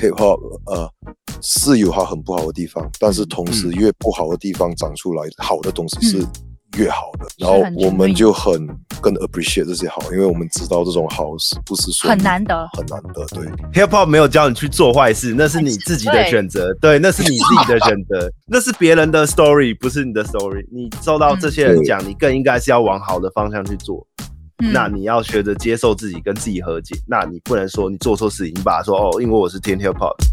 Hip Hop 呃是有它很不好的地方，但是同时越不好的地方长出来，好的东西是越好的。然后我们就很更 appreciate 这些好，因为我们知道这种好是不是说很难得，很难得。对，Hip Hop 没有教你去做坏事，那是你自己的选择。对，那是你自己的选择，那是别人的 story，不是你的 story。你受到这些人讲，你更应该是要往好的方向去做。那你要学着接受自己，跟自己和解。那你不能说你做错事情，你把它说哦，因为我是天天跑的。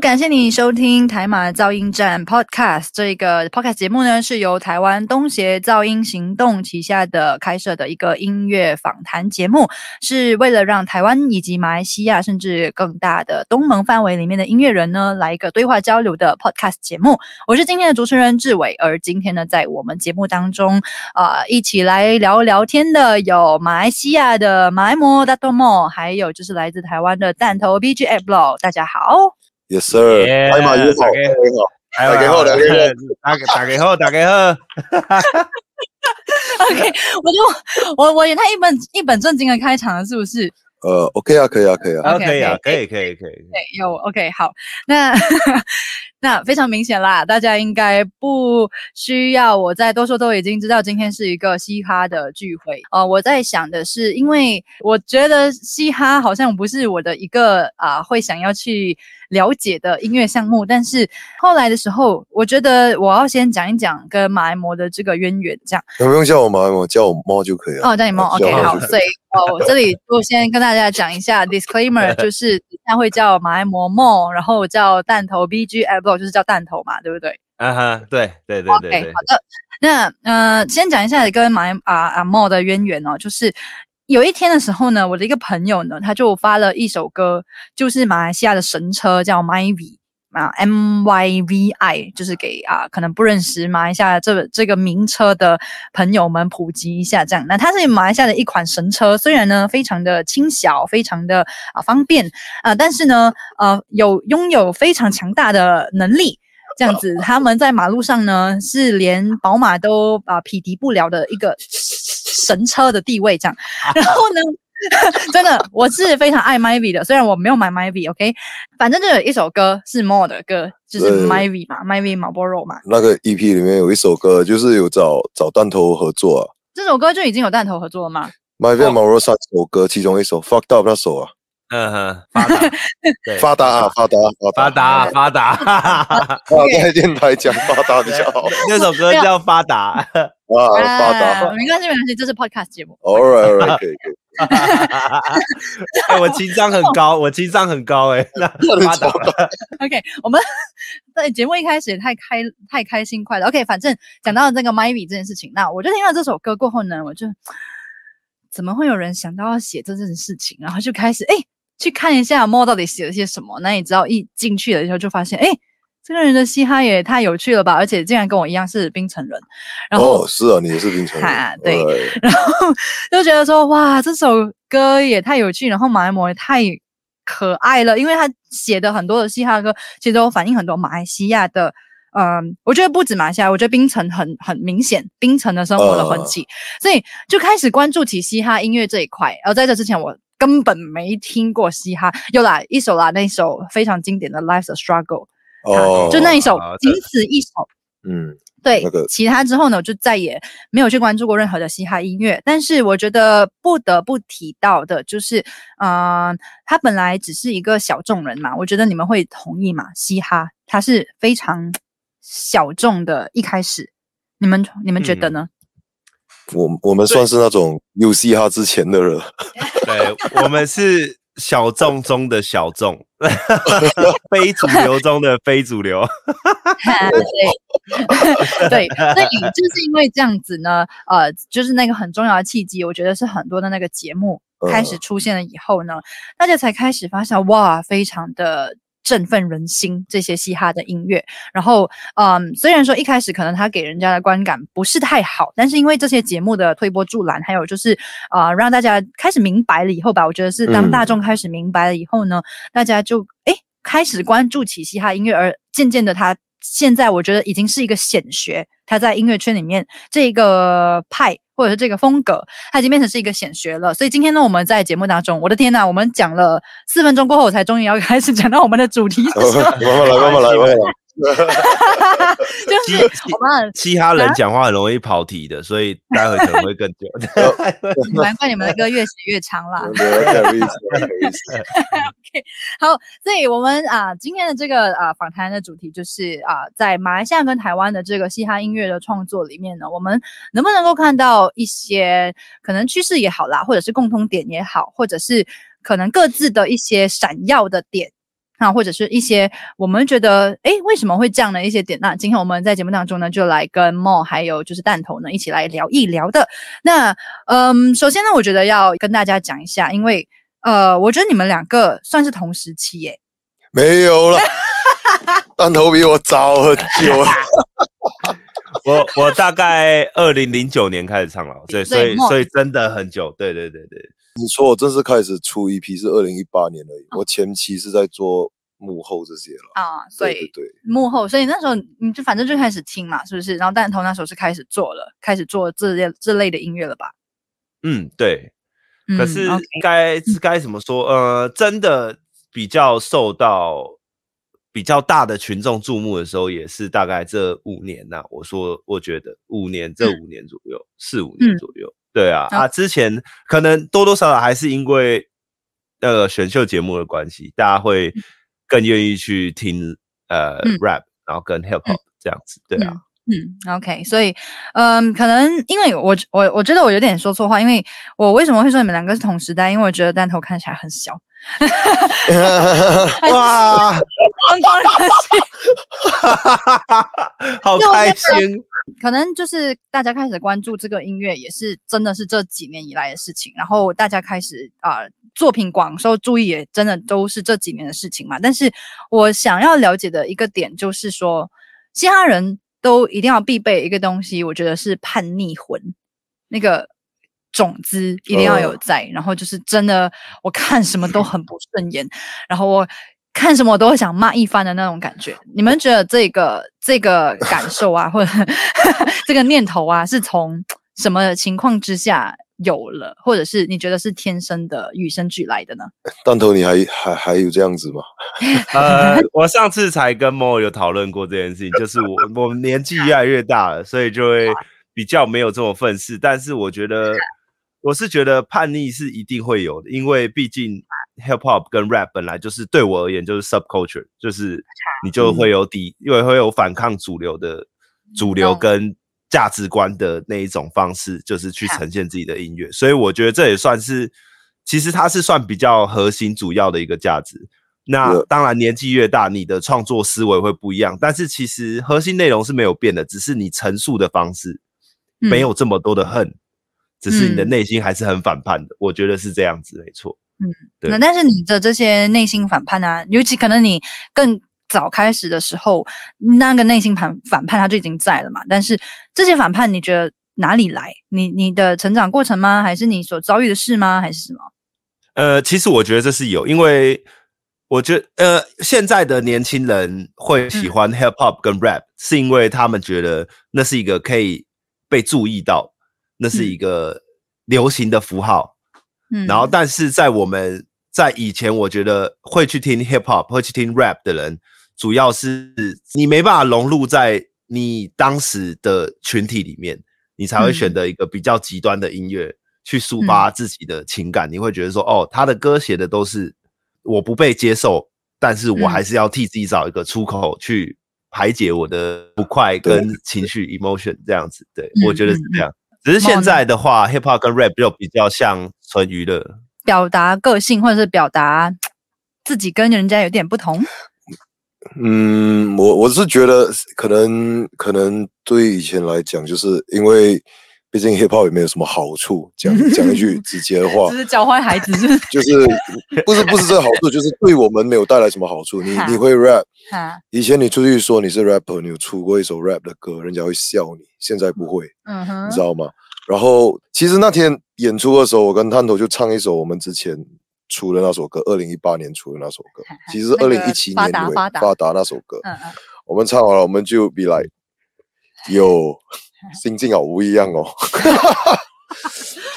感谢你收听台马噪音站 Podcast。这个 Podcast 节目呢，是由台湾东协噪音行动旗下的开设的一个音乐访谈节目，是为了让台湾以及马来西亚甚至更大的东盟范围里面的音乐人呢，来一个对话交流的 Podcast 节目。我是今天的主持人志伟，而今天呢，在我们节目当中啊、呃，一起来聊聊天的有马来西亚的马来貘 Dato' Mo，还有就是来自台湾的弹头 BG Ablo。大家好。Yes sir，哎马友好，大家好，大家好，大家好，大家好。OK，我就我我演他一本一本正经的开场了，是不是？呃，OK 啊，可以啊，可以啊，OK 啊，可以，可以，可以。对，有 OK，好，那 那非常明显啦，大家应该不需要我再多说，都已经知道今天是一个嘻哈的聚会。呃，我在想的是，因为我觉得嘻哈好像不是我的一个啊、呃，会想要去。了解的音乐项目，但是后来的时候，我觉得我要先讲一讲跟马来貘的这个渊源，这样。不用叫我马来貘，叫我猫就可以了。哦，叫你猫，OK，好。所以哦，我这里就先跟大家讲一下 disclaimer，就是等下会叫马来貘梦，然后叫弹头 BG Ablo，就是叫弹头嘛，对不对？啊哈，对对对对。OK，好的。那呃，先讲一下跟马来啊啊莫的渊源哦，就是。有一天的时候呢，我的一个朋友呢，他就发了一首歌，就是马来西亚的神车，叫 Myvi 啊，M Y V I，就是给啊可能不认识马来西亚这这个名车的朋友们普及一下。这样，那它是马来西亚的一款神车，虽然呢非常的轻小，非常的啊方便啊，但是呢呃有拥有非常强大的能力。这样子，他们在马路上呢，是连宝马都啊匹敌不了的一个神车的地位。这样，然后呢，真的，我是非常爱 Myvi 的，虽然我没有买 Myvi，OK，反正就有一首歌是 Moe 的歌，就是 Myvi 嘛，Myvi Marlboro 嘛。那个 EP 里面有一首歌，就是有找找弹头合作啊。这首歌就已经有弹头合作了吗？Myvi Marlboro 三首歌，其中一首 Fucked Up 那首啊。嗯哼，发达，发达啊，发达，发达，发达，我 在电台讲发达比较好。那 首歌叫发达，啊，发达，没关系，没关系，这是 podcast 节目。All right, all right, 可以，可以。哎，我情商很高，我情商很高，哎，发达。OK，我们在节目一开始也太开太开心快乐。OK，反正讲到这个 Myvi 这件事情，那我就听到这首歌过后呢，我就。怎么会有人想到要写这件事情？然后就开始哎，去看一下 Mo 到底写了些什么。那你知道一进去的时候就发现，哎，这个人的嘻哈也太有趣了吧！而且竟然跟我一样是冰城人。然后、哦、是啊，你也是冰城人。啊、对。对然后就觉得说，哇，这首歌也太有趣，然后马来貘也太可爱了，因为他写的很多的嘻哈歌，其实都反映很多马来西亚的。嗯，我觉得不止马来西亚，我觉得冰城很很明显，冰城的生活的痕迹，uh, 所以就开始关注起嘻哈音乐这一块。而在这之前，我根本没听过嘻哈。有啦，一首啦，那一首非常经典的《Life's a Struggle》，哦，就那一首，仅此一首。嗯，对，那个、其他之后呢，我就再也没有去关注过任何的嘻哈音乐。但是我觉得不得不提到的就是，嗯、呃，他本来只是一个小众人嘛，我觉得你们会同意嘛？嘻哈它是非常。小众的，一开始，你们你们觉得呢？嗯、我我们算是那种有嘻哈之前的人，对，我们是小众中的小众，非主流中的非主流。对，对，所以就是因为这样子呢，呃，就是那个很重要的契机，我觉得是很多的那个节目开始出现了以后呢，大家才开始发现，哇，非常的。振奋人心，这些嘻哈的音乐，然后，嗯，虽然说一开始可能他给人家的观感不是太好，但是因为这些节目的推波助澜，还有就是，啊、呃，让大家开始明白了以后吧，我觉得是当大众开始明白了以后呢，嗯、大家就诶开始关注起嘻哈音乐，而渐渐的他现在我觉得已经是一个显学，他在音乐圈里面这个派或者是这个风格，他已经变成是一个显学了。所以今天呢，我们在节目当中，我的天呐，我们讲了四分钟过后，才终于要开始讲到我们的主题。慢慢来，慢慢来，慢慢来。就是我们其他人讲话很容易跑题的，所以待会可能会更久。难怪你们的歌越写越长啦。OK，好，所以我们啊，今天的这个啊访谈的主题就是啊，在马来西亚跟台湾的这个嘻哈音乐的创作里面呢，我们能不能够看到一些可能趋势也好啦，或者是共通点也好，或者是可能各自的一些闪耀的点。啊，或者是一些我们觉得，诶，为什么会这样的一些点？那今天我们在节目当中呢，就来跟 Mo 还有就是弹头呢一起来聊一聊的。那，嗯，首先呢，我觉得要跟大家讲一下，因为，呃，我觉得你们两个算是同时期耶。没有了，弹头比我早很久了。我我大概二零零九年开始唱了，对，所以所以真的很久。对对对对。你说我正式开始出一批是二零一八年而已，哦，我前期是在做幕后这些了啊，所以对，对，对幕后，所以那时候你就反正就开始听嘛，是不是？然后弹头那时候是开始做了，开始做这类这类的音乐了吧？嗯，对。可是该该怎么说？呃，真的比较受到比较大的群众注目的时候，也是大概这五年呐，啊。我说，我觉得五年，这五年左右，四五年左右。嗯对啊，啊，之前可能多多少少还是因为那个选秀节目的关系，大家会更愿意去听呃、嗯、rap，然后跟 hip hop 这样子，对啊，嗯，嗯，OK，所以嗯，可能因为我我我觉得我有点说错话，因为我为什么会说你们两个是同时代？因为我觉得弹头看起来很小，哇，光光 开心，好开心。可能就是大家开始关注这个音乐，也是真的是这几年以来的事情。然后大家开始啊、呃，作品广受注意，也真的都是这几年的事情嘛。但是我想要了解的一个点就是说，嘻哈人都一定要必备一个东西，我觉得是叛逆魂，那个种子一定要有在。哦、然后就是真的，我看什么都很不顺眼，然后我。看什么我都会想骂一番的那种感觉。你们觉得这个这个感受啊，或者 这个念头啊，是从什么情况之下有了，或者是你觉得是天生的与生俱来的呢？弹头，你还还还有这样子吗？呃，我上次才跟 Mo 有讨论过这件事情，就是我我们年纪越来越大了，所以就会比较没有这么愤世。但是我觉得，我是觉得叛逆是一定会有的，因为毕竟。Hip hop 跟 rap 本来就是对我而言就是 subculture，就是你就会有抵，因为会有反抗主流的主流跟价值观的那一种方式，就是去呈现自己的音乐。所以我觉得这也算是，其实它是算比较核心主要的一个价值。那当然年纪越大，你的创作思维会不一样，但是其实核心内容是没有变的，只是你陈述的方式没有这么多的恨，只是你的内心还是很反叛的。我觉得是这样子，没错。嗯，那但是你的这些内心反叛啊，尤其可能你更早开始的时候，那个内心反反叛他就已经在了嘛。但是这些反叛，你觉得哪里来？你你的成长过程吗？还是你所遭遇的事吗？还是什么？呃，其实我觉得这是有，因为我觉得呃，现在的年轻人会喜欢 hip hop 跟 rap，、嗯、是因为他们觉得那是一个可以被注意到，那是一个流行的符号。嗯，然后，但是在我们在以前，我觉得会去听 hip hop，会去听 rap 的人，主要是你没办法融入在你当时的群体里面，你才会选择一个比较极端的音乐去抒发自己的情感。你会觉得说，哦，他的歌写的都是我不被接受，但是我还是要替自己找一个出口去排解我的不快跟情绪 emotion 这样子。对，我觉得是这样。只是现在的话，hip hop 跟 rap 就比较像纯娱乐，表达个性或者是表达自己跟人家有点不同。嗯，我我是觉得可能可能对于以前来讲，就是因为毕竟 hip hop 也没有什么好处，讲讲一句 直接的话，就是教坏孩子，就是不是 不是这个好处，就是对我们没有带来什么好处。你你会 rap，以前你出去说你是 rapper，你有出过一首 rap 的歌，人家会笑你。现在不会，嗯哼，你知道吗？然后其实那天演出的时候，我跟探头就唱一首我们之前出的那首歌，二零一八年出的那首歌，其实是二零一七年发达发达。那首歌。嗯嗯，我们唱完了，我们就 be like，有 心境好不一样哦。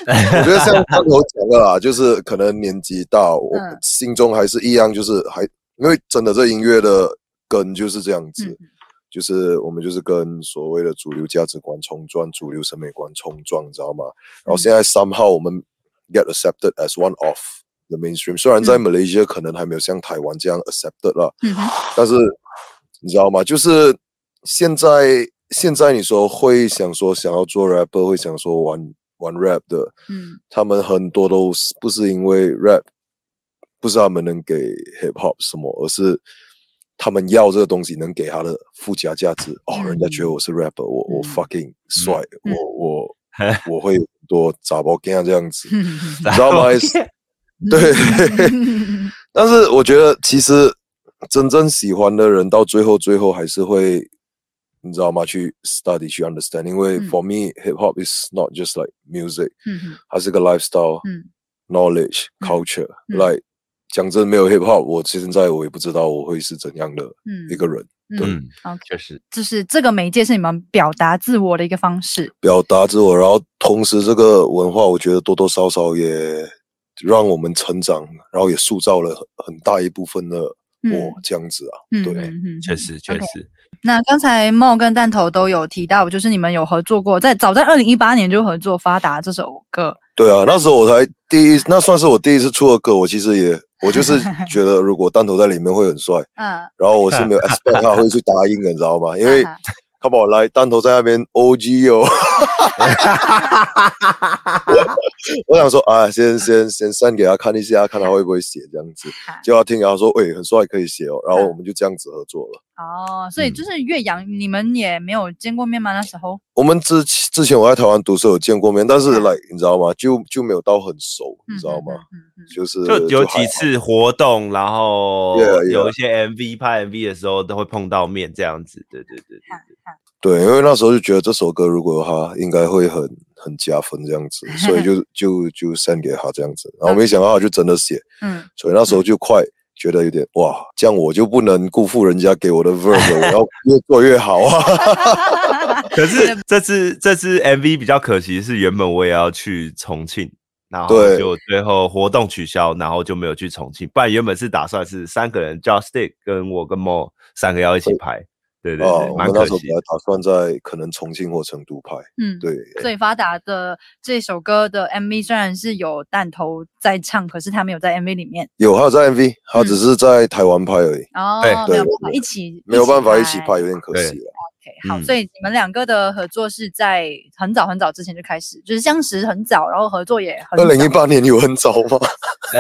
我觉得像刚头讲的啦，就是可能年纪大，我心中还是一样，就是还因为真的这音乐的根就是这样子，嗯、就是我们就是跟所谓的主流价值观冲撞，主流审美观冲撞，你知道吗？然后现在 somehow 我们 get accepted as one of the mainstream，虽然在 Malaysia 可能还没有像台湾这样 accepted 了，嗯、但是你知道吗？就是现在现在你说会想说想要做 rapper，会想说玩。玩 rap 的，嗯，他们很多都是不是因为 rap，不是他们能给 hip hop 什么，而是他们要这个东西能给他的附加价值。哦，人家觉得我是 rapper，我我 fucking 帅，我我 我会多杂包干这样子，你知道吗？对，但是我觉得其实真正喜欢的人，到最后最后还是会。你知道吗？去 study 去 understand，因为 for me hip hop is not just like music，它是个 lifestyle，knowledge culture。like 讲真，没有 hip hop，我现在我也不知道我会是怎样的一个人。对，确实，就是这个媒介是你们表达自我的一个方式，表达自我，然后同时这个文化，我觉得多多少少也让我们成长，然后也塑造了很大一部分的我这样子啊。对，确实确实。那刚才 Mo 跟弹头都有提到，就是你们有合作过，在早在二零一八年就合作《发达》这首歌。对啊，那时候我才第一，那算是我第一次出的歌。我其实也，我就是 觉得如果弹头在里面会很帅。嗯。然后我是没有 expect 他会去答应的，你知道吗？因为。他把我来弹头在那边 OG 哦，我想说啊，先先先 send 给他看一下，看他会不会写这样子，就要听，然后说，哎，很帅，可以写哦，然后我们就这样子合作了。哦，所以就是岳阳，你们也没有见过面吗？那时候？我们之之前我在台湾读书有见过面，但是来你知道吗？就就没有到很熟，你知道吗？就是就有几次活动，然后有一些 MV 拍 MV 的时候都会碰到面这样子。对对对对。对，因为那时候就觉得这首歌如果他应该会很很加分这样子，所以就 就就 send 给他这样子，然后没想到他就真的写，嗯，所以那时候就快觉得有点哇，这样我就不能辜负人家给我的 verse，我要越做越好啊。可是这次这次 MV 比较可惜是原本我也要去重庆，然后就最后活动取消，然后就没有去重庆，不然原本是打算是三个人，Joystick 跟我跟 Mo 三个要一起拍。对对对。我们那时候本来打算在可能重庆或成都拍，嗯，对。最发达的这首歌的 MV 虽然是有弹头在唱，可是他没有在 MV 里面。有，他有在 MV，他只是在台湾拍而已。哦，没有办法一起，没有办法一起拍，有点可惜了。OK，好，所以你们两个的合作是在很早很早之前就开始，就是相识很早，然后合作也很早。二零一八年有很早吗？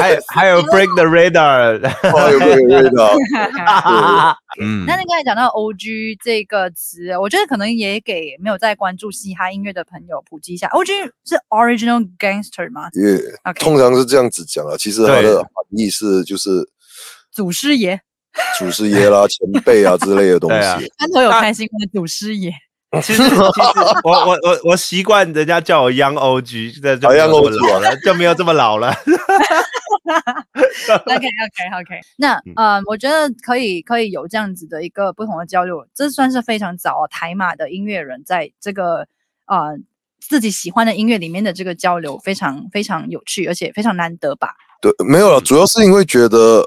还 还有 Break the Radar，还有 Break the Radar。嗯，那你刚才讲到 OG 这个词，我觉得可能也给没有在关注嘻哈音乐的朋友普及一下，OG 是 Original Gangster 吗？也通常是这样子讲啊，其实它的含义是就是祖师爷。祖师爷啦，前辈啊之类的东西。安头有开心的祖师爷。其实，其实我我我我习惯人家叫我 Young OG，现在就 Young OG 了，就没有这么老了。OK OK OK，那呃，我觉得可以可以有这样子的一个不同的交流，这算是非常早台马的音乐人在这个呃自己喜欢的音乐里面的这个交流，非常非常有趣，而且非常难得吧？对，没有了，主要是因为觉得。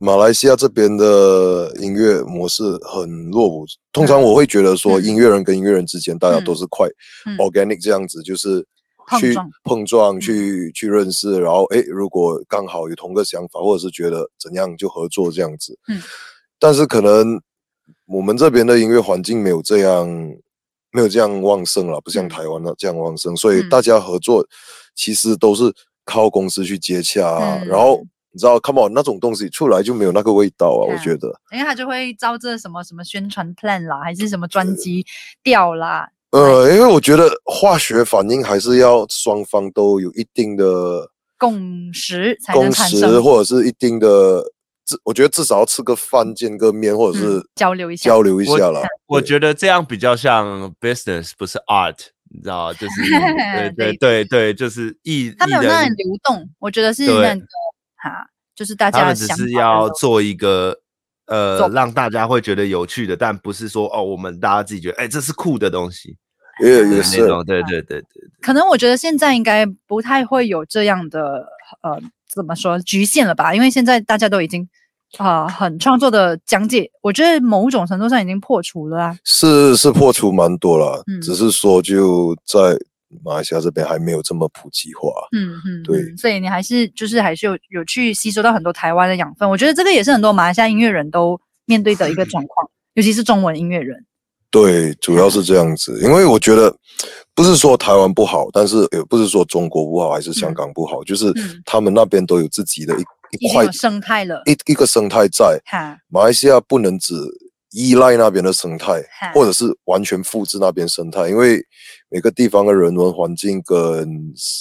马来西亚这边的音乐模式很落伍。通常我会觉得说，音乐人跟音乐人之间，大家都是快 organic 这样子，就是去碰撞、去去认识，然后哎，如果刚好有同个想法，或者是觉得怎样就合作这样子。嗯。但是可能我们这边的音乐环境没有这样，没有这样旺盛了，不像台湾的这样旺盛，所以大家合作其实都是靠公司去接洽，然后。你知道，Come on，那种东西出来就没有那个味道啊！我觉得，因为他就会招这什么什么宣传 plan 啦，还是什么专辑调啦。呃，因为我觉得化学反应还是要双方都有一定的共识才能产生，共识或者是一定的，至我觉得至少要吃个饭、见个面，或者是交流一下，交流一下啦。我觉得这样比较像 business，不是 art，你知道就是 对对对对，就是艺，他没有那样流动，我觉得是那个。哈，就是大家他们只是要做一个呃，让大家会觉得有趣的，但不是说哦，我们大家自己觉得哎、欸，这是酷的东西，也也是那种，对对对对，对。可能我觉得现在应该不太会有这样的呃，怎么说局限了吧？因为现在大家都已经啊、呃，很创作的讲解，我觉得某种程度上已经破除了啊。是是破除蛮多了，嗯，只是说就在。马来西亚这边还没有这么普及化，嗯嗯，对，所以你还是就是还是有有去吸收到很多台湾的养分，我觉得这个也是很多马来西亚音乐人都面对的一个状况，尤其是中文音乐人。对，主要是这样子，因为我觉得不是说台湾不好，但是也不是说中国不好，还是香港不好，嗯、就是他们那边都有自己的一一块生态了，一一个生态在。马来西亚不能只依赖那边的生态，或者是完全复制那边生态，因为每个地方的人文环境跟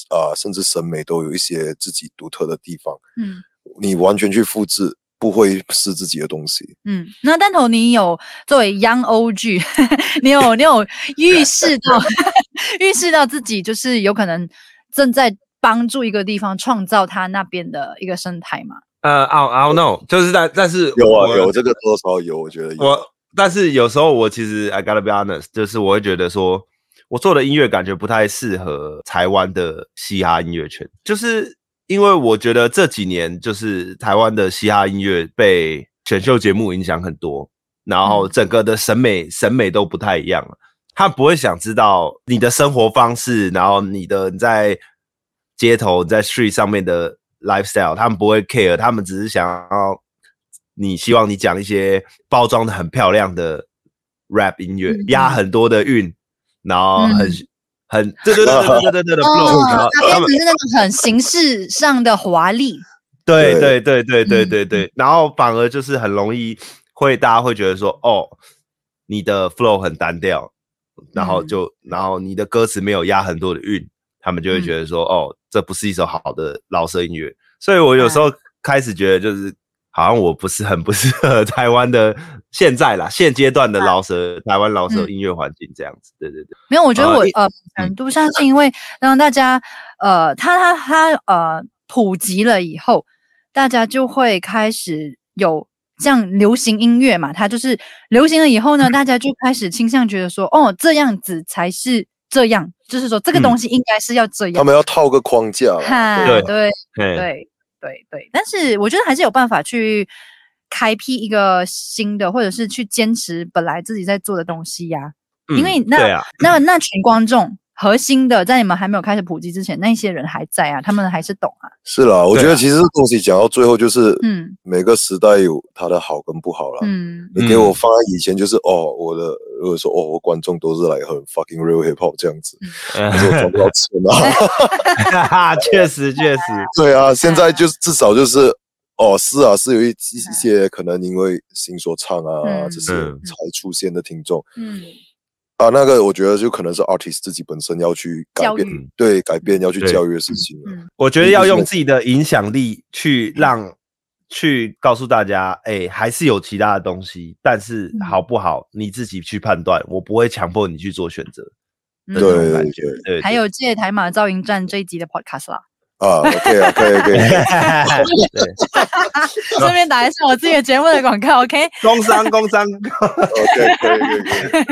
啊、呃，甚至审美都有一些自己独特的地方。嗯，你完全去复制，不会是自己的东西。嗯，那蛋头，你有作为 Young OG，你有你有预示到 预示到自己就是有可能正在帮助一个地方创造它那边的一个生态嘛？呃、uh,，I I don't know，就是但但是有啊有这个多少有，我觉得有。我但是有时候我其实 I gotta be honest，就是我会觉得说，我做的音乐感觉不太适合台湾的嘻哈音乐圈，就是因为我觉得这几年就是台湾的嘻哈音乐被选秀节目影响很多，然后整个的审美审美都不太一样了。他不会想知道你的生活方式，然后你的你在街头在 street 上面的。lifestyle，他们不会 care，他们只是想要你希望你讲一些包装的很漂亮的 rap 音乐，押、嗯、很多的韵，然后很、嗯、很对对对对对对对的 flow，然后他们是那种很形式上的华丽，对对对对对对对，然后反而就是很容易会大家会觉得说，哦，你的 flow 很单调，然后就然后你的歌词没有押很多的韵。他们就会觉得说，哦，这不是一首好的饶舌音乐，所以我有时候开始觉得，就是好像我不是很不适合台湾的现在啦，现阶段的饶舌，台湾饶舌音乐环境这样子。对对对，没有，我觉得我呃程度上是因为让大家呃，他他他呃普及了以后，大家就会开始有像流行音乐嘛，它就是流行了以后呢，大家就开始倾向觉得说，哦，这样子才是。这样就是说，这个东西应该是要这样。嗯、他们要套个框架，对对对对对对。但是我觉得还是有办法去开辟一个新的，或者是去坚持本来自己在做的东西呀、啊嗯。因为那、啊、那那群观众。核心的，在你们还没有开始普及之前，那些人还在啊，他们还是懂啊。是啦，我觉得其实这东西讲到最后就是，嗯，每个时代有它的好跟不好啦。嗯，你给我放在以前就是，哦，我的如果说哦，我观众都是来很 fucking real hip hop 这样子，嗯、可是我赚不到钱啊。确实确实，对啊，现在就是至少就是，哦，是啊，是有一一些可能因为新说唱啊，嗯、这是才出现的听众，嗯。啊，那个我觉得就可能是 artist 自己本身要去改变，对，改变要去教育的事情。嗯，我觉得要用自己的影响力去让，去告诉大家，哎、欸，还是有其他的东西，但是好不好，你自己去判断，我不会强迫你去做选择。对对对，对，还有借台马噪音站这一集的 podcast 啦。啊，可以啊，可以，可以。顺便打一下我自己的节目的广告，OK？工商，工商。，OK 可以可以。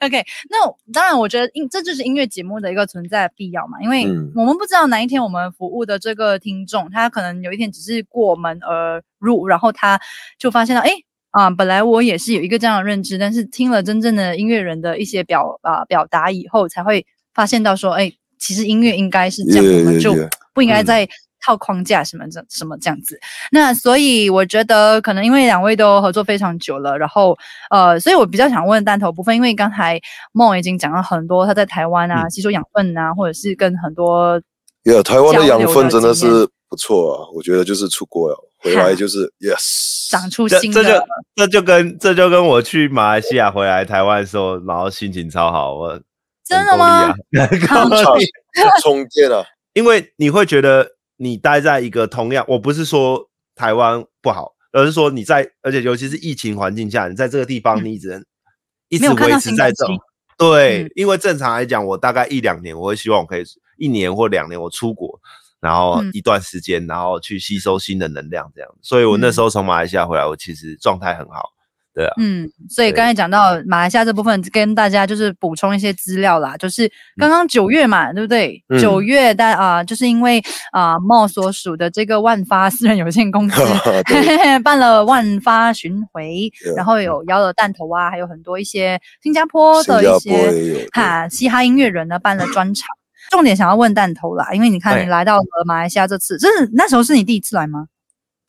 OK，那当然，我觉得音这就是音乐节目的一个存在的必要嘛，因为我们不知道哪一天我们服务的这个听众，他可能有一天只是过门而入，然后他就发现到，哎，啊，本来我也是有一个这样的认知，但是听了真正的音乐人的一些表啊表达以后，才会发现到说，哎。其实音乐应该是这样，我们就不应该再套框架什么这什么这样子。那所以我觉得可能因为两位都合作非常久了，然后呃，所以我比较想问蛋头部分，因为刚才梦已经讲了很多他在台湾啊吸收养分啊，或者是跟很多，yeah, 台湾的养分真的是不错啊。我觉得就是出国了回来就是 yes 长出新的，这就这就跟这就跟我去马来西亚回来台湾的时候，然后心情超好，我。真的吗？充电啊！因为你会觉得你待在一个同样，我不是说台湾不好，而是说你在，而且尤其是疫情环境下，你在这个地方，你只能一直维持在这。对，因为正常来讲，我大概一两年，我会希望我可以一年或两年我出国，然后一段时间，然后去吸收新的能量，这样。所以我那时候从马来西亚回来，我其实状态很好。对啊，嗯，所以刚才讲到马来西亚这部分，跟大家就是补充一些资料啦，就是刚刚九月嘛，嗯、对不对？九月但啊、呃，就是因为啊，Mall 所属的这个万发私人有限公司 办了万发巡回，然后有邀了弹头啊，还有很多一些新加坡的一些哈嘻哈音乐人呢办了专场。重点想要问弹头啦，因为你看你来到了马来西亚这次，这是那时候是你第一次来吗？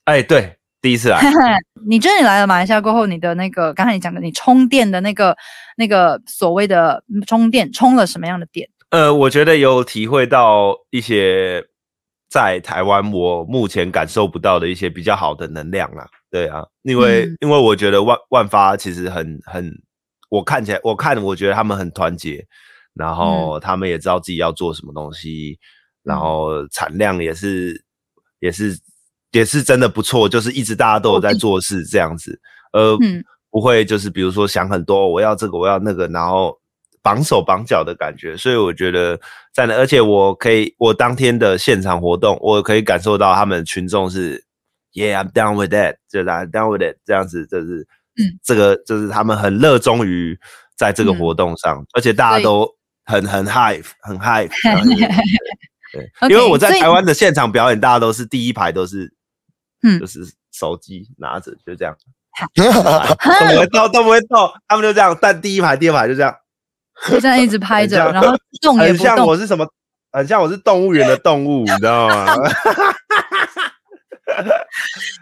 哎，对。第一次来，你觉得你来了马来西亚过后，你的那个刚才你讲的，你充电的那个那个所谓的充电，充了什么样的电？呃，我觉得有体会到一些在台湾我目前感受不到的一些比较好的能量啦。对啊，因为、嗯、因为我觉得万万发其实很很，我看起来我看我觉得他们很团结，然后他们也知道自己要做什么东西，嗯、然后产量也是也是。也是真的不错，就是一直大家都有在做事这样子，呃，不会就是比如说想很多，我要这个我要那个，然后绑手绑脚的感觉，所以我觉得在那，而且我可以我当天的现场活动，我可以感受到他们群众是，Yeah，I'm down with that，就是 I'm down with it 这样子，就是，嗯，这个就是他们很热衷于在这个活动上，嗯、而且大家都很很 high 很 high，对，因为我在台湾的现场表演，大家都是第一排都是。嗯，就是手机拿着就这样，都不会动，都不会动，他们就这样，但第一排、第二排就这样，就这样一直拍着，然后动也不动。很像我是什么？很像我是动物园的动物，你知道吗？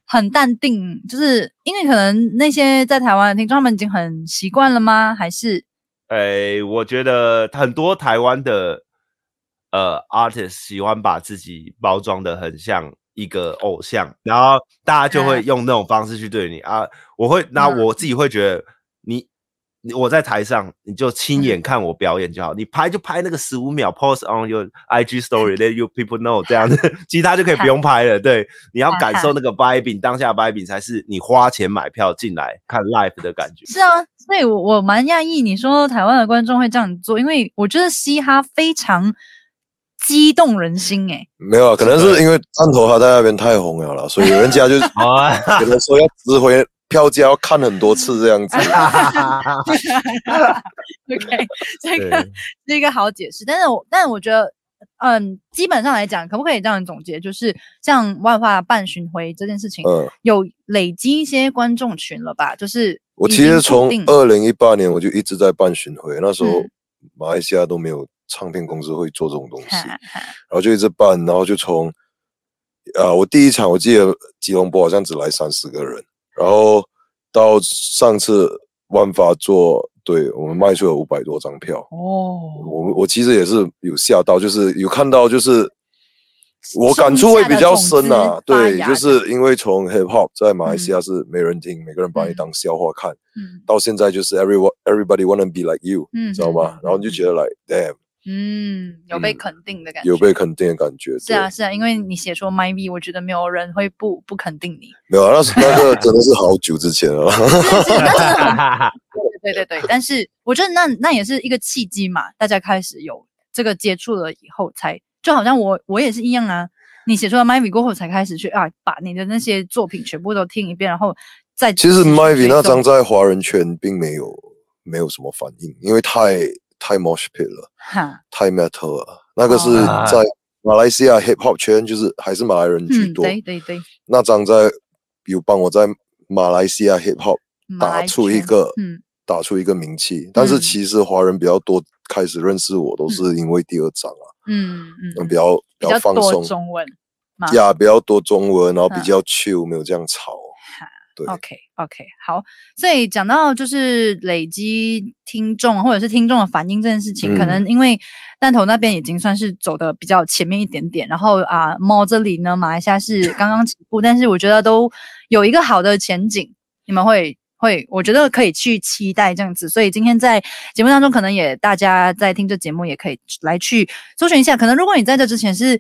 很淡定，就是因为可能那些在台湾的听众们已经很习惯了吗？还是？哎、欸，我觉得很多台湾的呃 artist 喜欢把自己包装的很像。一个偶像，然后大家就会用那种方式去对你、嗯、啊。我会，那我自己会觉得你，你我在台上，你就亲眼看我表演就好。嗯、你拍就拍那个十五秒，post on your IG story，let you people know 这样子，其他就可以不用拍了。对，你要感受那个 vibing，当下 vibing 才是你花钱买票进来看 live 的感觉。是啊，所以我我蛮讶异你说台湾的观众会这样做，因为我觉得嘻哈非常。激动人心哎、欸，没有啊，可能是因为汕头他在那边太红了啦，所以人家就 可能说要值回票价，要看很多次这样子。OK，这个是一个好解释，但是我但是我觉得，嗯，基本上来讲，可不可以这样总结，就是像万发办巡回这件事情，嗯，有累积一些观众群了吧？就是我其实从二零一八年我就一直在办巡回，那时候马来西亚都没有。唱片公司会做这种东西，然后就一直办，然后就从啊，我第一场我记得吉隆坡好像只来三十个人，然后到上次万发做，对我们卖出了五百多张票哦，我我其实也是有吓到，就是有看到，就是我感触会比较深啊，对，就是因为从 hip hop 在马来西亚是没人听，嗯、每个人把你当笑话看，嗯、到现在就是 everyone everybody wanna be like you，嗯，知道吗？然后你就觉得 like damn。嗯，有被肯定的感觉，有被肯定的感觉。是啊，是啊，因为你写出 My V，我觉得没有人会不不肯定你。没有啊，那是那个真的是好久之前了。对对对，但是我觉得那那也是一个契机嘛，大家开始有这个接触了以后才，才就好像我我也是一样啊。你写出了 My V 过后，才开始去啊，把你的那些作品全部都听一遍，然后再。其实 My V 那张在华人圈并没有没有什么反应，因为太。太 mosh pit 了，哈太 metal 了。那个是在马来西亚 hip hop 圈，就是还是马来人居多。嗯、对对对。那张在有帮我在马来西亚 hip hop 打出一个，嗯、打出一个名气。但是其实华人比较多，开始认识我都是因为第二张啊。嗯嗯。比较比较放松，中文。呀，比较多中文，然后比较 chill，没有这样吵。对 OK OK 好，所以讲到就是累积听众或者是听众的反应这件事情，嗯、可能因为弹头那边已经算是走的比较前面一点点，然后啊，Mall 这里呢，马来西亚是刚刚起步，但是我觉得都有一个好的前景，你们会会，我觉得可以去期待这样子。所以今天在节目当中，可能也大家在听这节目，也可以来去搜寻一下。可能如果你在这之前是，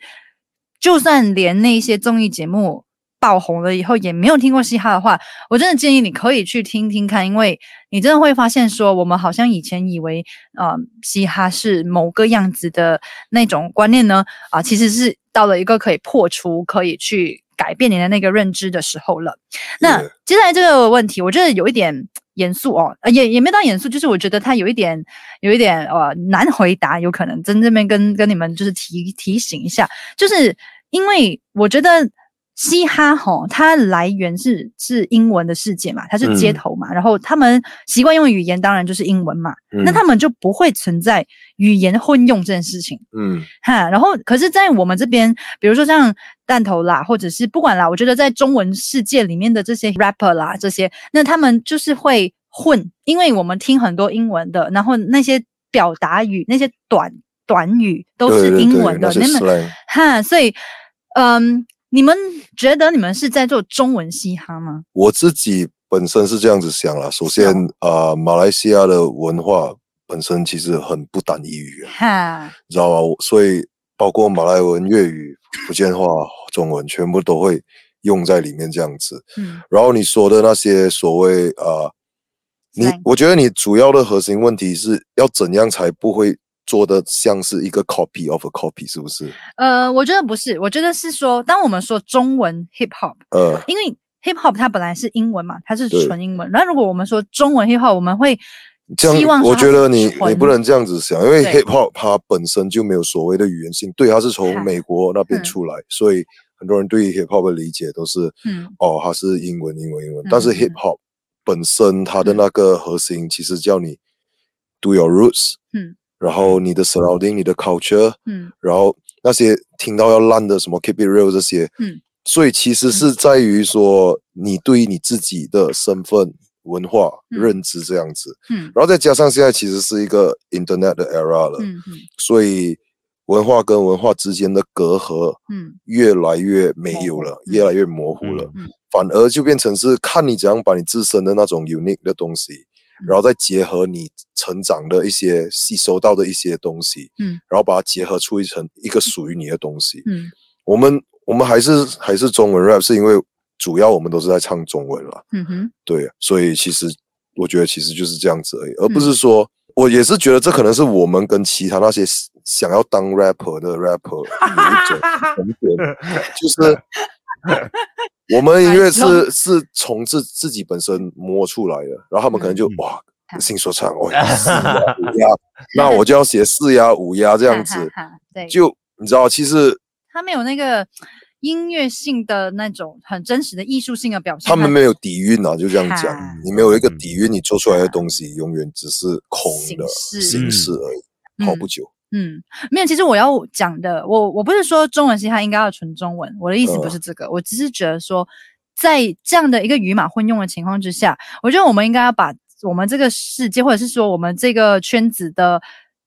就算连那些综艺节目。爆红了以后也没有听过嘻哈的话，我真的建议你可以去听听看，因为你真的会发现说，我们好像以前以为，呃，嘻哈是某个样子的那种观念呢，啊、呃，其实是到了一个可以破除、可以去改变你的那个认知的时候了。那接下来这个问题，我觉得有一点严肃哦，也也没到严肃，就是我觉得它有一点有一点呃难回答，有可能真这边跟跟你们就是提提醒一下，就是因为我觉得。嘻哈吼，它来源是是英文的世界嘛，它是街头嘛，嗯、然后他们习惯用语言当然就是英文嘛，嗯、那他们就不会存在语言混用这件事情，嗯，哈，然后可是，在我们这边，比如说像弹头啦，或者是不管啦，我觉得在中文世界里面的这些 rapper 啦，这些，那他们就是会混，因为我们听很多英文的，然后那些表达语那些短短语都是英文的，那么哈，所以嗯。你们觉得你们是在做中文嘻哈吗？我自己本身是这样子想了。首先，啊、呃，马来西亚的文化本身其实很不单一语言，哈你知道吗？所以包括马来文、粤语、福建话、中文，全部都会用在里面这样子。嗯，然后你说的那些所谓啊、呃，你我觉得你主要的核心问题是要怎样才不会。做的像是一个 copy of a copy，是不是？呃，我觉得不是，我觉得是说，当我们说中文 hip hop，呃，因为 hip hop 它本来是英文嘛，它是纯英文。那如果我们说中文 hip hop，我们会希望，我觉得你你不能这样子想，因为 hip hop 它本身就没有所谓的语言性，对，对，它是从美国那边出来，嗯、所以很多人对 hip hop 的理解都是，嗯，哦，它是英文，英文，英文。嗯、但是 hip hop 本身它的那个核心，其实叫你 do your roots，嗯。然后你的 surrounding，你的 culture，嗯，然后那些听到要烂的什么 keep it real 这些，嗯，所以其实是在于说你对于你自己的身份、文化认知这样子，嗯，然后再加上现在其实是一个 internet 的 era 了，嗯嗯，所以文化跟文化之间的隔阂，嗯，越来越没有了，越来越模糊了，嗯，反而就变成是看你怎样把你自身的那种 unique 的东西。然后再结合你成长的一些吸收到的一些东西，嗯，然后把它结合出一层一个属于你的东西，嗯，我们我们还是还是中文 rap，是因为主要我们都是在唱中文了，嗯哼，对，所以其实我觉得其实就是这样子而已，而不是说、嗯、我也是觉得这可能是我们跟其他那些想要当 rapper 的 rapper 有一种重叠，就是。我们音乐是是从自自己本身摸出来的，然后他们可能就、嗯、哇，新说唱，我 四押五押，那我就要写四押五押这样子，对，就你知道，其实他们有那个音乐性的那种很真实的艺术性的表现，他们没有底蕴啊，就这样讲，你没有一个底蕴，你做出来的东西永远只是空的形式。而已，好不久。嗯，没有。其实我要讲的，我我不是说中文嘻哈应该要纯中文，我的意思不是这个，我只是觉得说，在这样的一个语码混用的情况之下，我觉得我们应该要把我们这个世界，或者是说我们这个圈子的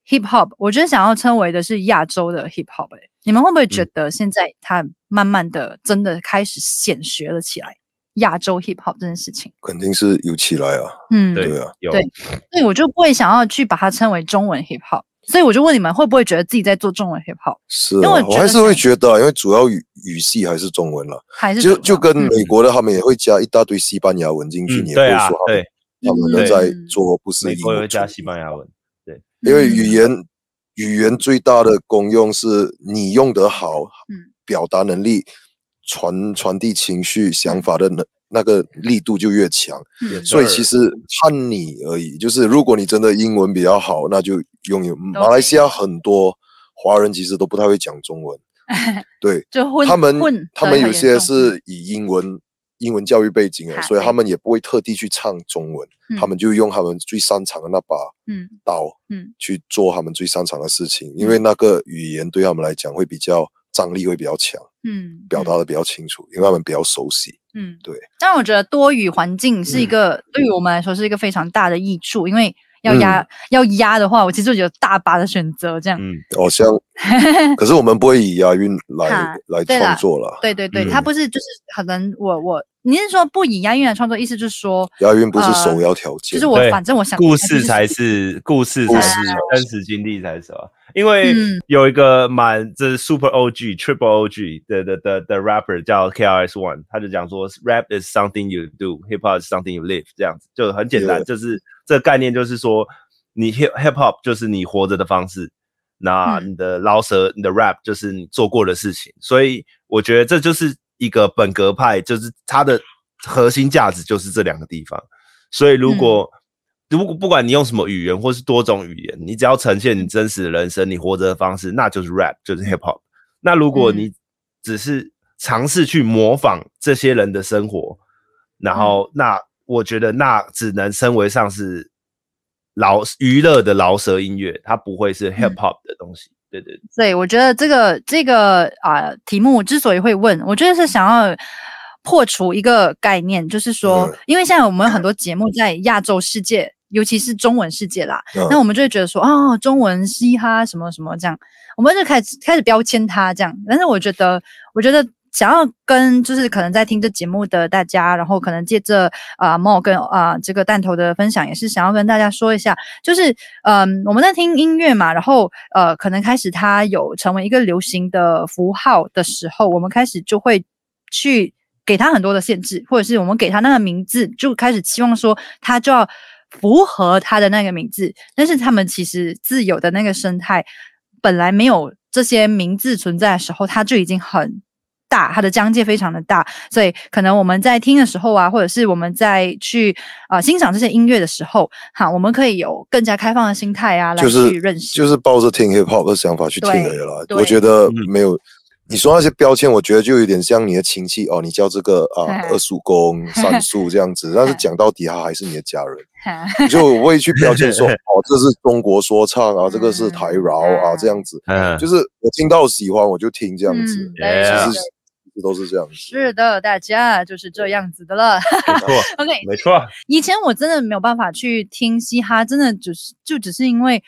hip hop，我觉得想要称为的是亚洲的 hip hop。哎，你们会不会觉得现在它慢慢的真的开始显学了起来？亚洲 hip hop 这件事情肯定是有起来啊，嗯，对啊，有对，所以我就不会想要去把它称为中文 hip hop。所以我就问你们，会不会觉得自己在做中文 hip hop？是、啊，因为我，我还是会觉得，因为主要语语系还是中文了，还是就就跟美国的他们也会加一大堆西班牙文进去，嗯、你也会说他们，对啊、他们都在做不是英文。美国会加西班牙文，对，因为语言语言最大的功用是你用得好，嗯，表达能力、传传递情绪、想法的能。那个力度就越强，嗯、所以其实看你而已。就是如果你真的英文比较好，那就用英文。马来西亚很多华人其实都不太会讲中文，对，就混他们混他们有些是以英文英文教育背景啊，所以他们也不会特地去唱中文，嗯、他们就用他们最擅长的那把刀，嗯，去做他们最擅长的事情，嗯、因为那个语言对他们来讲会比较张力会比较强，嗯，表达的比较清楚，因为他们比较熟悉。嗯，对。但我觉得多语环境是一个、嗯、对于我们来说是一个非常大的益处，因为要压、嗯、要压的话，我其实有大把的选择。这样，嗯，好像，可是我们不会以押韵来来创作了。对对对，嗯、它不是就是可能我我你是说不以押韵来创作，意思就是说押韵不是首要条件，呃，就是我反正我想故事才是故事才是真实经历才是什么？因为有一个蛮这是 Super OG Triple OG 的的的的 rapper 叫 KRS One，他就讲说 Rap is something you do，Hip Hop is something you live，这样子就很简单，就是这个概念就是说你 Hip Hip Hop 就是你活着的方式，那你的饶舌你的 Rap 就是你做过的事情，所以我觉得这就是。一个本格派，就是它的核心价值就是这两个地方，所以如果、嗯、如果不管你用什么语言或是多种语言，你只要呈现你真实的人生，你活着的方式，那就是 rap，就是 hip hop。那如果你只是尝试去模仿这些人的生活，然后那我觉得那只能称为上是老娱乐的饶舌音乐，它不会是 hip hop 的东西。嗯对对对，我觉得这个这个啊、呃、题目之所以会问，我觉得是想要破除一个概念，就是说，嗯、因为现在我们很多节目在亚洲世界，尤其是中文世界啦，嗯、那我们就会觉得说，哦，中文嘻哈什么什么这样，我们就开始开始标签它这样。但是我觉得，我觉得。想要跟就是可能在听这节目的大家，然后可能借着啊 Mo 跟啊、这个弹头的分享，也是想要跟大家说一下，就是嗯、我们在听音乐嘛，然后呃可能开始它有成为一个流行的符号的时候，我们开始就会去给它很多的限制，或者是我们给它那个名字，就开始期望说它就要符合它的那个名字，但是他们其实自有的那个生态本来没有这些名字存在的时候，它就已经很。大，它的疆界非常的大，所以可能我们在听的时候啊，或者是我们在去啊、呃、欣赏这些音乐的时候，哈，我们可以有更加开放的心态啊，就是、来去认识，就是抱着听 hip hop 的想法去听而已啦。我觉得没有，你说那些标签，我觉得就有点像你的亲戚哦，你叫这个啊二叔公、三叔这样子，但是讲到底他还是你的家人，就我会去标签说 哦，这是中国说唱啊，这个是台饶啊这样子，就是我听到喜欢我就听这样子，其实。都是这样，是的，大家就是这样子的了。没错，OK，没错。以前我真的没有办法去听嘻哈，真的只是就只是因为，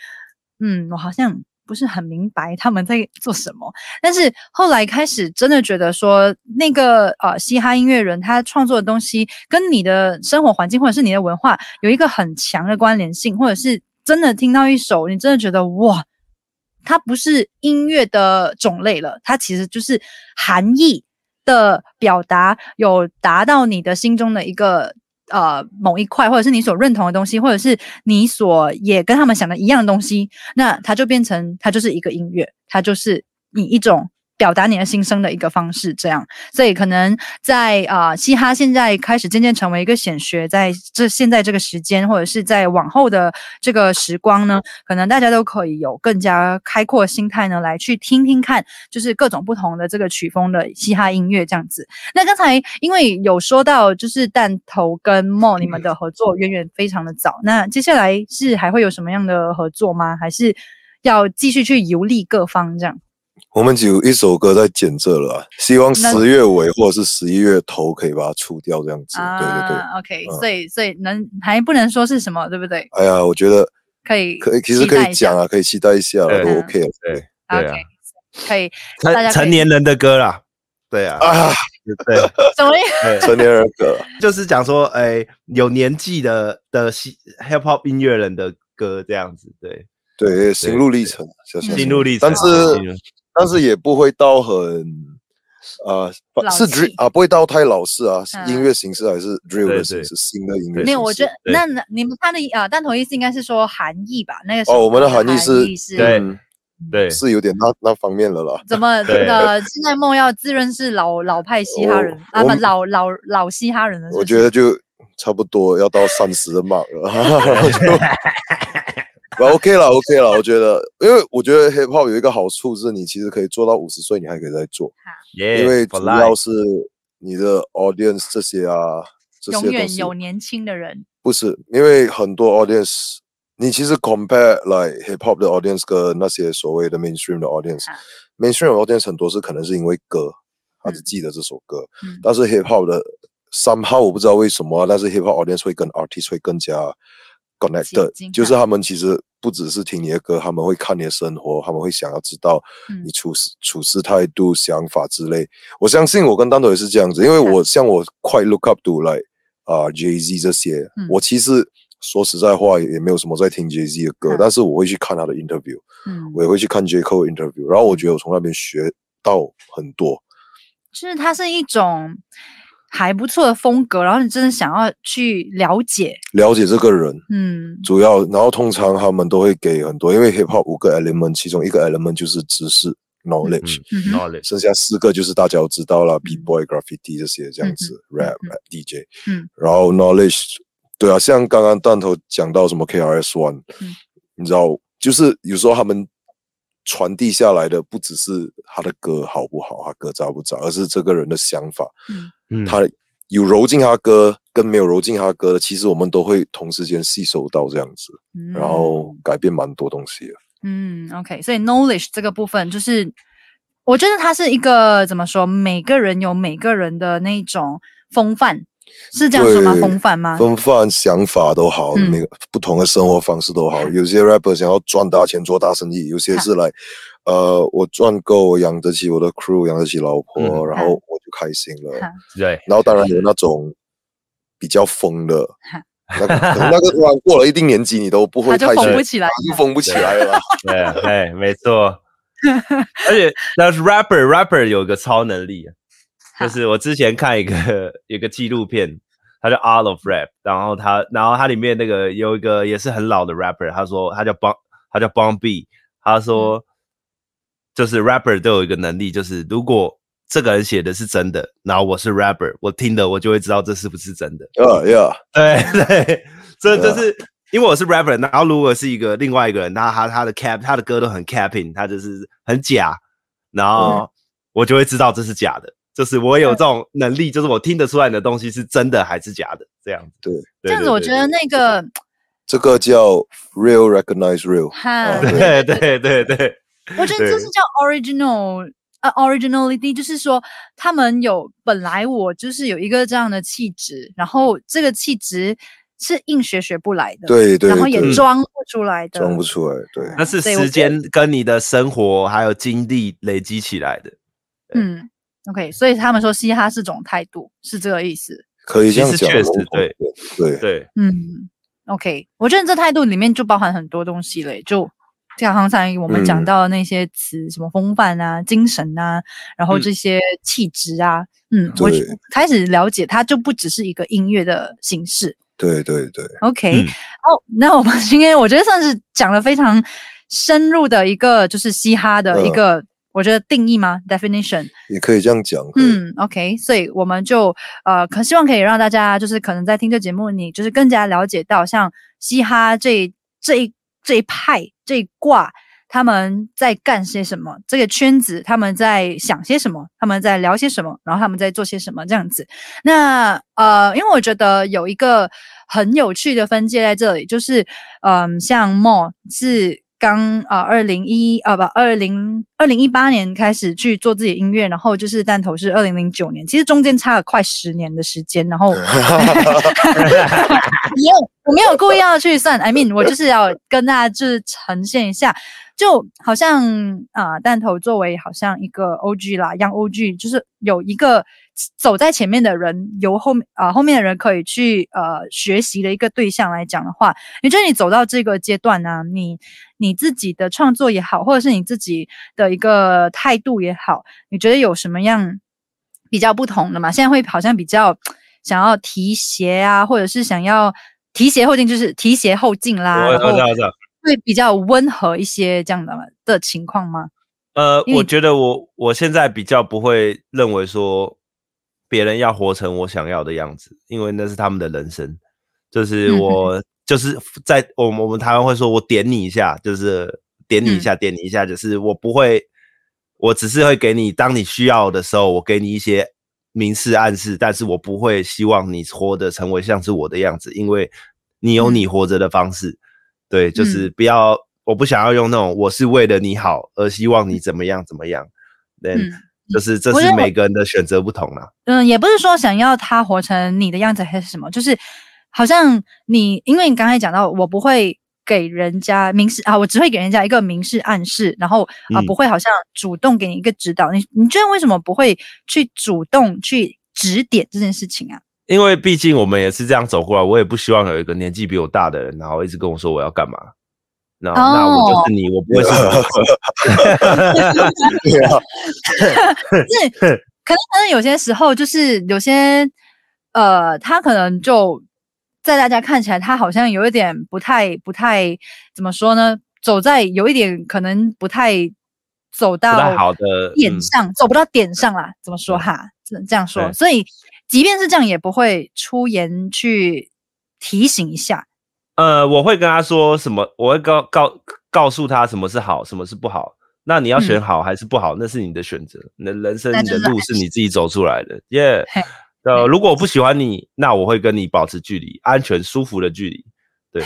嗯，我好像不是很明白他们在做什么。但是后来开始真的觉得说，那个呃嘻哈音乐人他创作的东西跟你的生活环境或者是你的文化有一个很强的关联性，或者是真的听到一首，你真的觉得哇，它不是音乐的种类了，它其实就是含义。的表达有达到你的心中的一个呃某一块，或者是你所认同的东西，或者是你所也跟他们想的一样的东西，那它就变成它就是一个音乐，它就是你一种。表达你的心声的一个方式，这样，所以可能在啊、嘻哈现在开始渐渐成为一个显学，在这现在这个时间，或者是在往后的这个时光呢，可能大家都可以有更加开阔心态呢，来去听听看，就是各种不同的这个曲风的嘻哈音乐这样子。那刚才因为有说到，就是弹头跟 Mo 你们的合作远远非常的早，那接下来是还会有什么样的合作吗？还是要继续去游历各方这样？我们只有一首歌在剪这了，希望十月尾或者是十一月头可以把它出掉，这样子。啊、对对对，OK，、嗯、所以所以能还不能说是什么，对不对？哎呀，我觉得可以，可以，其实可以讲啊，可以期待一下，都 OK，对对。啊，okay, 可以，成以成年人的歌啦，对啊，啊，对，怎么意思？成年人歌。就是讲说，哎，有年纪的的 hip hop 音乐人的歌这样子，对。对，心路历程，心。路历程，但是。但是也不会到很，呃，是 drill 啊，不会到太老式啊。音乐形式还是 drill 的形式，新的音乐。没有，我觉得那你们他的啊，但同意思应该是说含义吧？那个哦，我们的含义是，对对，是有点那那方面了啦。怎么呃，现在梦要自认是老老派嘻哈人啊，不老老老嘻哈人的。我觉得就差不多要到三十的码了。OK 了，OK 了，我觉得，因为我觉得 Hip Hop 有一个好处是，你其实可以做到五十岁，你还可以再做，因为主要是你的 audience 这些啊，这些永远有年轻的人，不是，因为很多 audience，你其实 compare like Hip Hop 的 audience 跟那些所谓的 mainstream 的 audience，mainstream 的 audience 很多是可能是因为歌，他只记得这首歌，但是 Hip Hop 的 somehow 我不知道为什么，但是 Hip Hop audience 会跟 artist 会更加。Connected，就是他们其实不只是听你的歌，他们会看你的生活，他们会想要知道你处事、嗯、处事态度、想法之类。我相信我跟丹头也是这样子，因为我像我快 look up to like 啊、uh, Jay Z 这些，嗯、我其实说实在话也没有什么在听 Jay Z 的歌，嗯、但是我会去看他的 interview，嗯，我也会去看 J. Cole interview，然后我觉得我从那边学到很多，就是它是一种。还不错的风格，然后你真的想要去了解。了解这个人，嗯，主要，然后通常他们都会给很多，因为 hip hop 五个 element，其中一个 element 就是知识 knowledge，knowledge，、嗯、剩下四个就是大家都知道了、嗯、，b boy graffiti 这些这样子、嗯、，rap、嗯、DJ，嗯，然后 knowledge，对啊，像刚刚弹头讲到什么 KRS One，、嗯、你知道，就是有时候他们。传递下来的不只是他的歌好不好，他歌渣不渣，而是这个人的想法。嗯，他有揉进他歌，跟没有揉进他歌的，其实我们都会同时间吸收到这样子，嗯、然后改变蛮多东西的。嗯，OK，所以 knowledge 这个部分，就是我觉得它是一个怎么说，每个人有每个人的那种风范。是这样说吗？风范吗？风范、想法都好，嗯、每个不同的生活方式都好。有些 rapper 想要赚大钱做大生意，有些是来，呃，我赚够养得起我的 crew，养得起老婆，嗯、然后我就开心了。对，然后当然有那种比较疯的，那个那个突然过了一定年纪，你都不会太疯不起来，就疯不起来了。对对，没错。而且那是 rapper，rapper 有个超能力。就是我之前看一个 一个纪录片，它叫 All of Rap，然后它然后它里面那个有一个也是很老的 rapper，他说他叫 Bun 他叫 Bun B，他说就是 rapper 都有一个能力，就是如果这个人写的是真的，然后我是 rapper，我听的我就会知道这是不是真的。Uh, yeah. 对 对，这就是因为我是 rapper，然后如果是一个另外一个人，那他他的 cap 他的歌都很 capping，他就是很假，然后我就会知道这是假的。就是我有这种能力，就是我听得出来的东西是真的还是假的，这样子。对，这样子我觉得那个这个叫 real recognize real。哈，对对对对，我觉得这是叫 original，呃，originality，就是说他们有本来我就是有一个这样的气质，然后这个气质是硬学学不来的，对对，然后也装不出来的，装不出来，对，那是时间跟你的生活还有经历累积起来的，嗯。OK，所以他们说嘻哈是种态度，是这个意思。可以这样讲，确实？对对。对，嗯，OK，我觉得这态度里面就包含很多东西嘞，就像刚才我们讲到的那些词，嗯、什么风范啊、精神啊，然后这些气质啊，嗯，嗯我开始了解，它就不只是一个音乐的形式。对对对，OK，哦、嗯，那我们今天我觉得算是讲了非常深入的一个，就是嘻哈的一个。嗯我觉得定义吗？definition 也可以这样讲。嗯，OK，所以我们就呃，可希望可以让大家就是可能在听这节目，你就是更加了解到像嘻哈这这一这一派这一挂他们在干些什么，这个圈子他们在想些什么，他们在聊些什么，然后他们在做些什么这样子。那呃，因为我觉得有一个很有趣的分界在这里，就是嗯、呃，像 Mo 是。刚啊，二零一啊不，二零二零一八年开始去做自己的音乐，然后就是弹头是二零零九年，其实中间差了快十年的时间。然后 没有，我没有故意要去算，I mean，我就是要跟大家就是呈现一下，就好像啊，弹头作为好像一个 OG 啦，Young OG，就是有一个。走在前面的人，由后面啊、呃，后面的人可以去呃学习的一个对象来讲的话，你觉得你走到这个阶段呢、啊？你你自己的创作也好，或者是你自己的一个态度也好，你觉得有什么样比较不同的吗？现在会好像比较想要提携啊，或者是想要提携后进，就是提携后进啦，然后会比较温和一些这样的的情况吗？呃，我觉得我我现在比较不会认为说。别人要活成我想要的样子，因为那是他们的人生。就是我，就是在我们我们台湾会说，我点你一下，就是点你一下，点你一下，就是我不会，我只是会给你，当你需要的时候，我给你一些明示暗示，但是我不会希望你活得成为像是我的样子，因为你有你活着的方式。对，就是不要，我不想要用那种我是为了你好而希望你怎么样怎么样。嗯。就是这是每个人的选择不同了。嗯，也不是说想要他活成你的样子还是什么，就是好像你，因为你刚才讲到，我不会给人家明示啊，我只会给人家一个明示暗示，然后啊，不会好像主动给你一个指导。嗯、你你觉得为什么不会去主动去指点这件事情啊？因为毕竟我们也是这样走过来，我也不希望有一个年纪比我大的人，然后一直跟我说我要干嘛。那、oh. 那我就是你，我不会是。是，可能可能有些时候就是有些呃，他可能就。在大家看起来，他好像有一点不太、不太怎么说呢？走在有一点可能不太走到好的点上，走不到点上啦。怎么说哈？这这样说，所以即便是这样，也不会出言去提醒一下。呃，我会跟他说什么？我会告告告诉他什么是好，什么是不好。那你要选好还是不好？那是你的选择。你的人生、你的路是你自己走出来的。耶。呃，如果我不喜欢你，那我会跟你保持距离，安全、舒服的距离。对，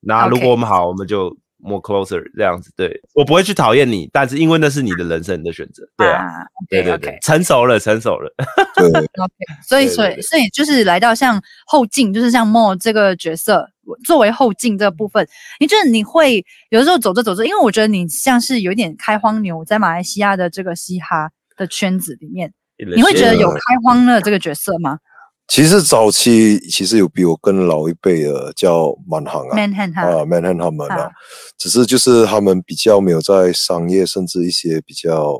那如果我们好我们就 more closer 这样子。对，我不会去讨厌你，但是因为那是你的人生，你的选择。对啊，啊 okay, 对对对，okay. 成熟了，成熟了。对。所以，所以，所以就是来到像后进，就是像 Mo 这个角色，作为后进这个部分，你觉得你会有的时候走着走着，因为我觉得你像是有点开荒牛，在马来西亚的这个嘻哈的圈子里面。你会觉得有开荒的这个角色吗？其实早期其实有比我更老一辈的叫满行啊，Manhattan 啊，Manhattan 他们啊，只是就是他们比较没有在商业甚至一些比较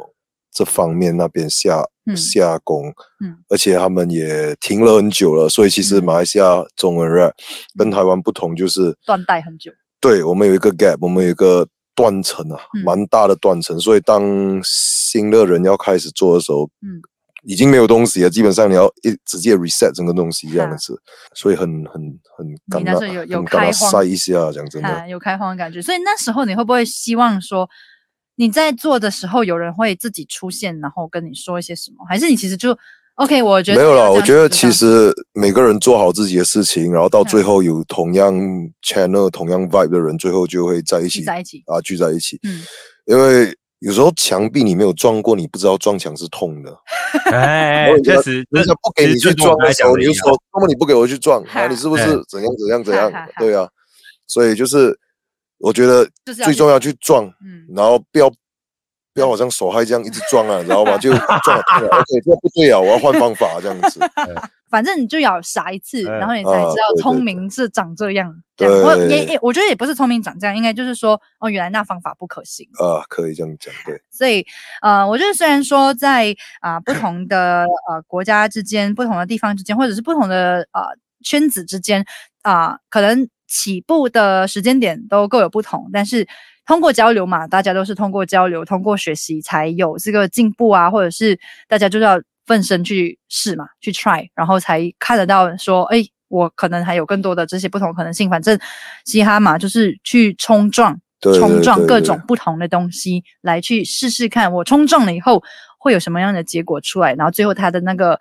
这方面那边下、嗯、下功，嗯，而且他们也停了很久了，所以其实马来西亚中文 rap 跟台湾不同，就是断代很久。对，我们有一个 gap，我们有一个断层啊，蛮、嗯、大的断层，所以当新的人要开始做的时候，嗯。已经没有东西了，基本上你要一直接 reset 整个东西这样子，所以很很很尴尬，有有开荒塞一下，讲真的，有开荒的感觉。所以那时候你会不会希望说你在做的时候有人会自己出现，然后跟你说一些什么？还是你其实就 OK？我觉得没有啦，我觉得其实每个人做好自己的事情，然后到最后有同样 channel、同样 vibe 的人，最后就会在一起，在一起啊，聚在一起。嗯，因为。有时候墙壁你没有撞过，你不知道撞墙是痛的。哎，确实，人家不给你去撞的时候，你就说：“那么你不给我去撞，啊，你是不是怎样怎样怎样？”对啊，所以就是我觉得最重要去撞，嗯，然后不要不要好像手还这样一直撞啊，知道吗？就撞了，OK，这不对啊，我要换方法这样子。反正你就要傻一次，然后你才知道聪明是长这样。这样，我也也我觉得也不是聪明长这样，应该就是说，哦，原来那方法不可行。啊，可以这样讲，对。所以，呃，我觉得虽然说在啊、呃、不同的呃国家之间、不同的地方之间，或者是不同的呃圈子之间啊、呃，可能起步的时间点都各有不同，但是通过交流嘛，大家都是通过交流、通过学习才有这个进步啊，或者是大家就要。奋身去试嘛，去 try，然后才看得到说，哎，我可能还有更多的这些不同可能性。反正嘻哈嘛，就是去冲撞，冲撞各种不同的东西，来去试试看，我冲撞了以后会有什么样的结果出来，然后最后他的那个。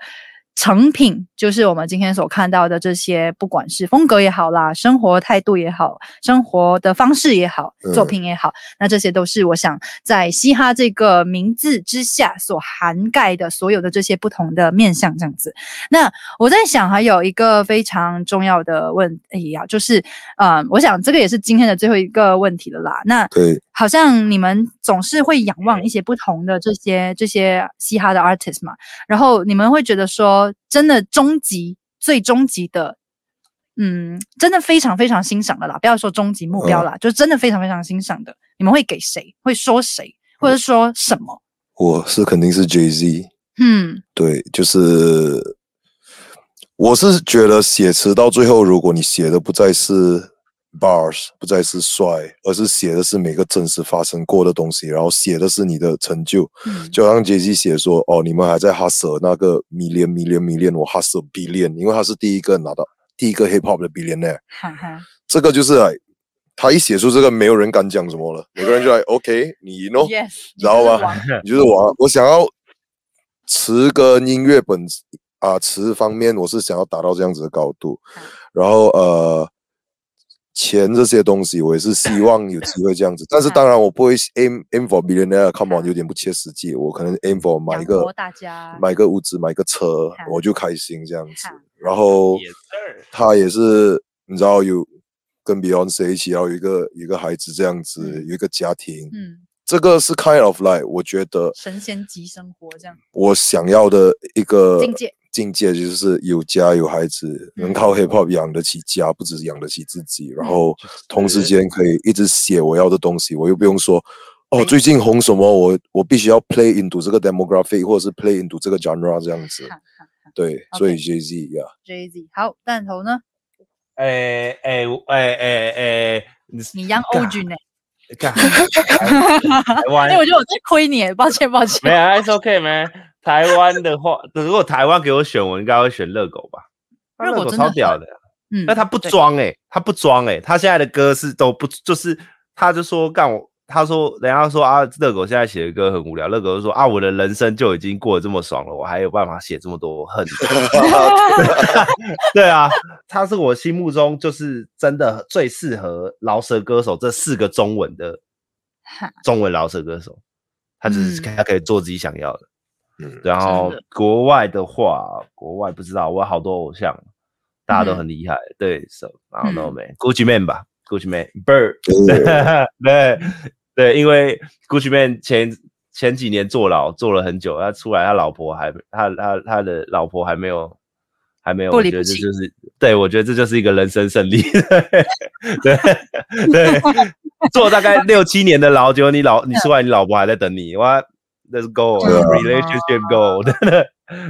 成品就是我们今天所看到的这些，不管是风格也好啦，生活态度也好，生活的方式也好，作品也好，嗯、那这些都是我想在嘻哈这个名字之下所涵盖的所有的这些不同的面向，这样子。那我在想，还有一个非常重要的问题啊，就是，嗯、呃，我想这个也是今天的最后一个问题了啦。那对，好像你们总是会仰望一些不同的这些这些嘻哈的 artist 嘛，然后你们会觉得说。真的终极最终极的，嗯，真的非常非常欣赏的啦，不要说终极目标啦，嗯，就真的非常非常欣赏的，你们会给谁？会说谁？或者说什么？我是肯定是 Jay Z，嗯，对，就是我是觉得写词到最后，如果你写的不再是。Bars 不再是帅，而是写的是每个真实发生过的东西，然后写的是你的成就。嗯，就像杰西写说：“哦，你们还在 hustle 那个 million million million，我 hustle billion，因为他是第一个拿到第一个 hip hop 的 billionaire。哈哈，这个就是来，他一写出这个，没有人敢讲什么了，每个人就来 OK，你 know，知道吧？你就是我，我想要词跟音乐本啊词方面，我是想要达到这样子的高度，然后呃。钱这些东西，我也是希望有机会这样子，但是当然我不会 aim aim for billionaire，come on，有点不切实际。我可能 aim for 买一个买个屋子，买个车，我就开心这样子。然后他也是，你知道有跟 Beyonce 一起要有一个一个孩子这样子，嗯、有一个家庭，嗯，这个是 kind of like 我觉得神仙级生活这样，我想要的一个境界境界就是有家有孩子，嗯、能靠 hip hop 养得起家，不只是养得起自己，然后同时间可以一直写我要的东西，我又不用说。哦，最近红什么？我我必须要 play into 这个 demographic，或者是 play into 这个 genre 这样子。对.所以 Jay Z 呀、yeah.，Jay Z 好，弹头呢？哎哎哎哎哎，你养欧军呢？台湾，哎，我觉得我在亏你，抱歉抱歉。没有，It's OK man。台湾的话，如果台湾给我选，我应该会选热狗吧？热狗超屌的，嗯，那他不装哎，他不装哎，他现在的歌是都不，就是他就说干我。他说：“人家说啊，热狗现在写的歌很无聊。热狗就说啊，我的人生就已经过得这么爽了，我还有办法写这么多恨？对啊，他是我心目中就是真的最适合饶舌歌手这四个中文的中文饶舌歌手。他就是他可以做自己想要的。嗯，然后国外的话，国外不知道，我有好多偶像，大家都很厉害。嗯、对，so I don't know man Gucci Mane 吧，Gucci Mane，Bird，对。”对，因为 Gucci Mane 前前几年坐牢坐了很久，他出来，他老婆还他他他的老婆还没有还没有，我觉得这就是对，我觉得这就是一个人生胜利。对 对，坐大概六七年的牢，结果你老你出来，你老婆还在等你，哇，Let's go，relationship go。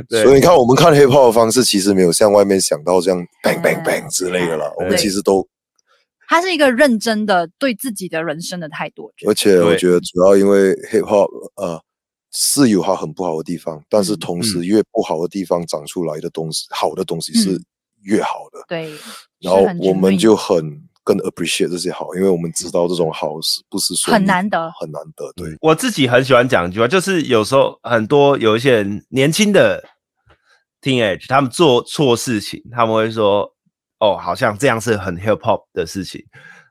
对，所以你看，我们看 hip hop 的方式，其实没有像外面想到这样 bang bang bang 之类的啦，我们其实都。他是一个认真的对自己的人生的态度，而且我觉得主要因为 hip hop 呃是有它很不好的地方，但是同时越不好的地方长出来的东西，嗯、好的东西是越好的。对，然后我们就很更 appreciate 这些好，因为我们知道这种好是不是说很难得，很难得。对，我自己很喜欢讲一句话，就是有时候很多有一些人年轻的 teenage，他们做错事情，他们会说。哦，好像这样是很 hip hop 的事情，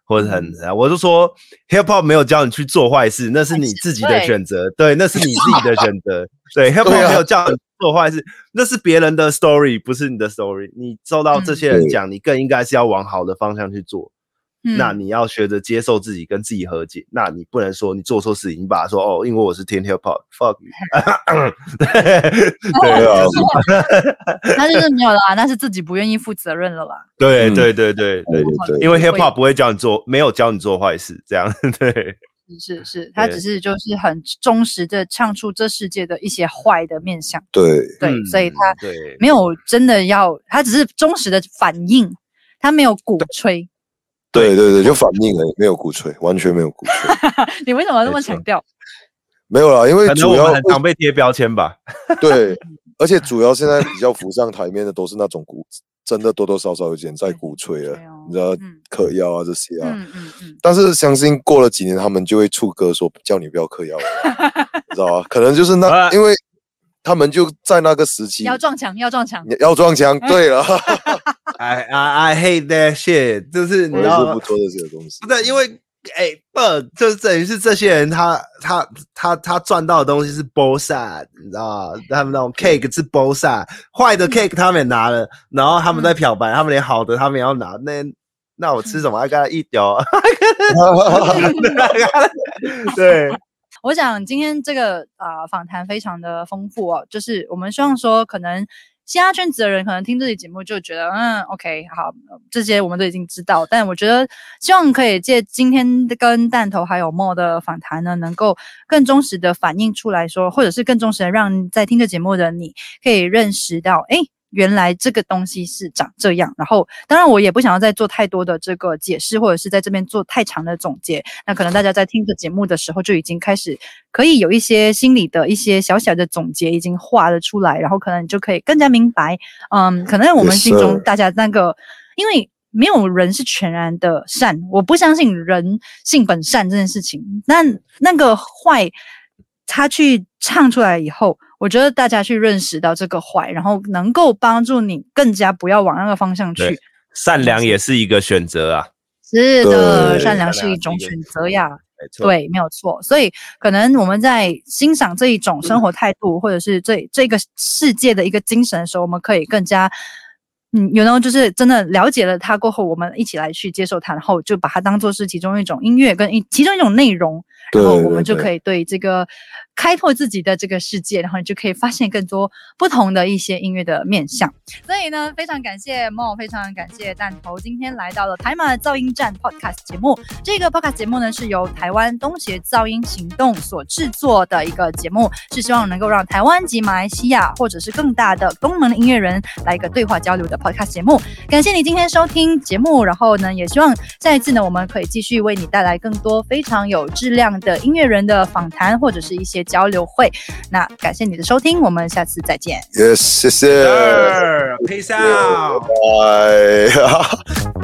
或者很，嗯、我就说 hip hop 没有教你去做坏事，那是你自己的选择，对，那是你自己的选择，对，hip hop 没有教你做坏事，那是别人的 story，不是你的 story，你受到这些人讲，你更应该是要往好的方向去做。那你要学着接受自己，跟自己和解。那你不能说你做错事情，你把它说哦，因为我是听 hip hop，fuck you。对啊，那就是没有啦，那是自己不愿意负责任了啦？对对对对对对，因为 hip hop 不会教你做，没有教你做坏事，这样 对。是是，他只是就是很忠实的唱出这世界的一些坏的面相。对对，所以他没有真的要，他只是忠实的反应，他没有鼓吹。对对对，就反应了，没有鼓吹，完全没有鼓吹。你为什么要这么强调？没有啦，因为主要很常被贴标签吧。对，而且主要现在比较浮上台面的都是那种鼓，真的多多少少有点在鼓吹了，你知道嗑药啊这些啊。嗯嗯嗯。但是相信过了几年，他们就会出歌说叫你不要嗑药了，你知道吧？可能就是那因为。他们就在那个时期要撞墙，要撞墙，要撞墙。对了，I I I hate that shit，就是你知道不做这些东西。不对，因为哎不，就是等于是这些人他他他他赚到的东西是 both side，你知道吗？他们那种 cake 是 both side，坏的 cake 他们也拿了，然后他们在漂白，他们连好的他们也要拿。那那我吃什么？I gotta eat 掉。对。我想今天这个啊、呃、访谈非常的丰富哦，就是我们希望说，可能其他圈子的人可能听这期节目就觉得，嗯，OK，好，这些我们都已经知道。但我觉得希望可以借今天跟弹头还有 Mo 的访谈呢，能够更忠实的反映出来说，或者是更忠实的让在听这节目的你可以认识到，哎。原来这个东西是长这样，然后当然我也不想要再做太多的这个解释，或者是在这边做太长的总结。那可能大家在听这节目的时候就已经开始可以有一些心里的一些小小的总结已经画了出来，然后可能你就可以更加明白，嗯，可能我们心中大家那个，因为没有人是全然的善，我不相信人性本善这件事情。那那个坏，他去唱出来以后。我觉得大家去认识到这个坏，然后能够帮助你更加不要往那个方向去。善良也是一个选择啊。是的，善良是一种选择呀。没错，对，没有错。所以可能我们在欣赏这一种生活态度，或者是这这个世界的一个精神的时候，我们可以更加嗯，you know，就是真的了解了它过后，我们一起来去接受它，然后就把它当做是其中一种音乐跟一其中一种内容，然后我们就可以对这个。开拓自己的这个世界，然后你就可以发现更多不同的一些音乐的面向。所以呢，非常感谢 Mo，非常感谢弹头今天来到了台马噪音站 Podcast 节目。这个 Podcast 节目呢，是由台湾东协噪音行动所制作的一个节目，是希望能够让台湾及马来西亚或者是更大的东盟的音乐人来一个对话交流的 Podcast 节目。感谢你今天收听节目，然后呢，也希望下一次呢，我们可以继续为你带来更多非常有质量的音乐人的访谈或者是一些。交流会，那感谢你的收听，我们下次再见。Yes，谢谢。Peace out。Bye。